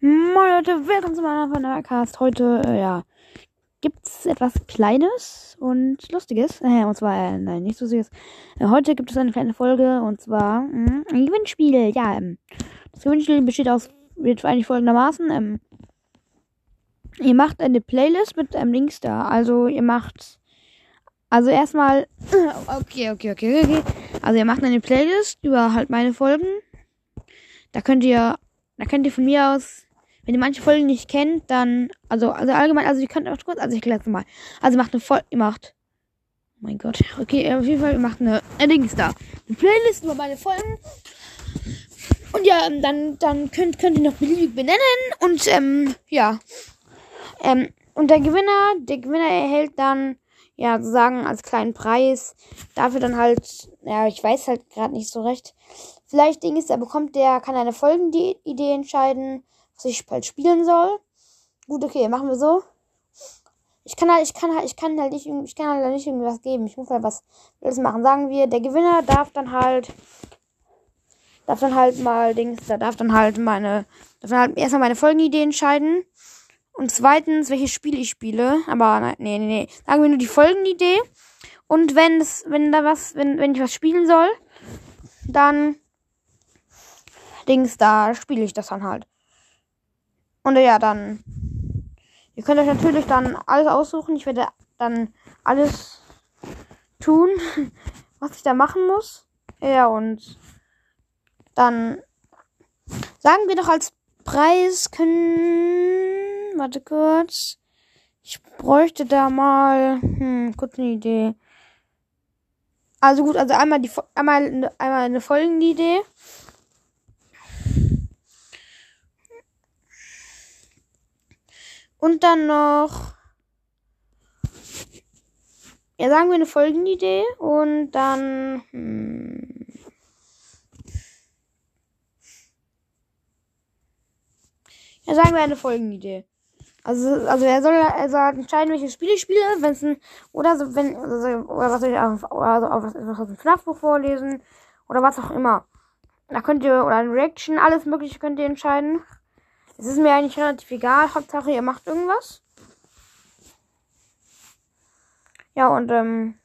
Moin Leute, willkommen zu meiner Podcast. Heute, äh, ja, gibt's etwas Kleines und Lustiges. Äh, und zwar, äh, nein, nicht Lustiges. Äh, heute gibt es eine kleine Folge und zwar mh, ein Gewinnspiel. Ja, ähm, das Gewinnspiel besteht aus, wird eigentlich folgendermaßen, ähm, ihr macht eine Playlist mit einem Links da. Also ihr macht, also erstmal, okay, okay, okay, okay. Also ihr macht eine Playlist über halt meine Folgen. Da könnt ihr, da könnt ihr von mir aus wenn ihr manche Folgen nicht kennt, dann, also, also allgemein, also ihr könnt auch kurz, also ich erkläre mal. Also macht eine Folge, ihr macht, oh mein Gott, okay, auf jeden Fall, ihr macht eine, ein Dings da. Eine Playlist über meine Folgen. Und ja, dann, dann könnt, könnt ihr noch beliebig benennen und, ähm, ja. Ähm, und der Gewinner, der Gewinner erhält dann, ja, sozusagen als kleinen Preis, dafür dann halt, ja, ich weiß halt gerade nicht so recht. Vielleicht Ding ist, er bekommt, der kann eine Folgenidee entscheiden was ich bald spielen soll. Gut, okay, machen wir so. Ich kann halt, ich kann halt, ich kann halt nicht, ich kann halt nicht irgendwas geben. Ich muss halt was Wildes machen. Sagen wir, der Gewinner darf dann halt, darf dann halt mal Dings, da darf dann halt meine, darf dann halt erstmal meine Folgenidee entscheiden. Und zweitens, welches Spiel ich spiele. Aber nein, nee, nee, nee. Sagen wir nur die Folgenidee. Und wenn es, wenn da was, wenn, wenn ich was spielen soll, dann Dings, da spiele ich das dann halt. Und ja, dann. Ihr könnt euch natürlich dann alles aussuchen. Ich werde dann alles tun, was ich da machen muss. Ja, und dann sagen wir doch als Preis können. Warte kurz. Ich bräuchte da mal. Hm, kurz eine Idee. Also gut, also einmal die einmal, einmal eine folgende Idee. Und dann noch. Ja, sagen wir eine Folgenidee. Und dann. Hm, ja, sagen wir eine Folgenidee. Also, also er soll, er soll entscheiden, welches Spiel ich spiele, wenn es ein, oder so, wenn, also, oder was soll ich auf, oder so, auf, was aus dem FNAF-Buch vorlesen, oder was auch immer. Da könnt ihr, oder ein Reaction, alles mögliche könnt ihr entscheiden. Es ist mir eigentlich relativ egal. Hauptsache, ihr macht irgendwas. Ja, und ähm,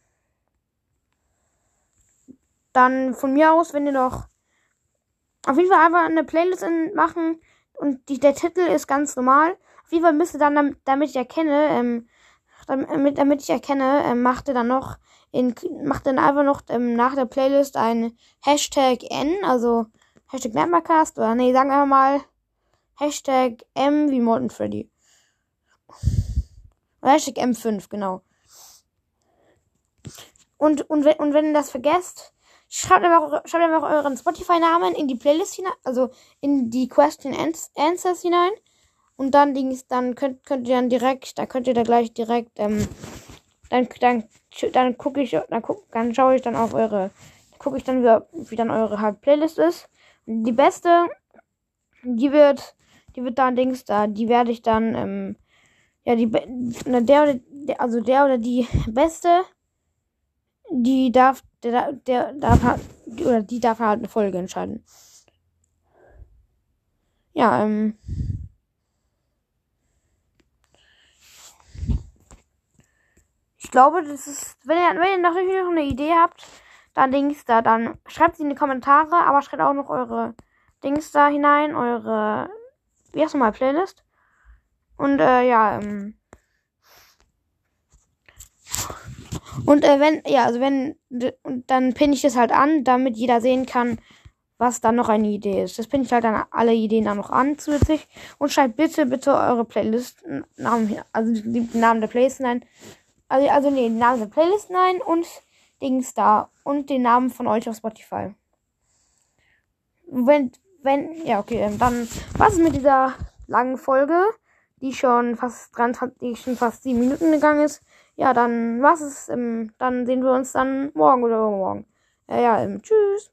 dann von mir aus, wenn ihr noch auf jeden Fall einfach eine Playlist machen und die, der Titel ist ganz normal. Auf jeden Fall müsst ihr dann, damit ich erkenne, ähm, damit, damit ich erkenne, ähm, macht ihr dann noch in, macht dann einfach noch ähm, nach der Playlist ein Hashtag N, also Hashtag Nightmarecast oder nee, sagen wir mal Hashtag M wie Molten Freddy. Hashtag M5, genau. Und, und, wenn, und wenn ihr das vergesst, schreibt einfach, schreibt einfach euren Spotify-Namen in die Playlist hinein, also in die Question Answers hinein. Und dann, dann könnt, könnt ihr dann direkt, da könnt ihr da gleich direkt, ähm, dann, dann, dann gucke ich, dann, guck, dann schaue ich dann auf eure, gucke ich dann, wie, wie dann eure halt Playlist ist. Und die beste, die wird die wird dann Dings da, die werde ich dann, ähm, ja, die, na, der oder, der, also der oder die Beste, die darf, der, der darf halt, oder die darf halt eine Folge entscheiden. Ja, ähm. Glaube, das ist, wenn ihr, wenn ihr natürlich noch eine Idee habt, dann Dings da, dann schreibt sie in die Kommentare, aber schreibt auch noch eure Dings da hinein, eure wie heißt nochmal Playlist? Und äh, ja, ähm. Und äh, wenn, ja, also wenn, und dann pinne ich das halt an, damit jeder sehen kann, was dann noch eine Idee ist. Das pinne ich halt dann alle Ideen dann noch an zusätzlich. Und schreibt bitte, bitte eure Playlist, Namen, also den Namen der Playlist ein. Also, also nee, den Namen der Playlist ein und Dings da. Und den Namen von euch auf Spotify. Wenn, wenn, ja, okay, ähm, dann was ist mit dieser langen Folge, die schon fast 23, die schon fast sieben Minuten gegangen ist. Ja, dann was ist, ähm, dann sehen wir uns dann morgen oder übermorgen. Ja, ja, ähm, tschüss.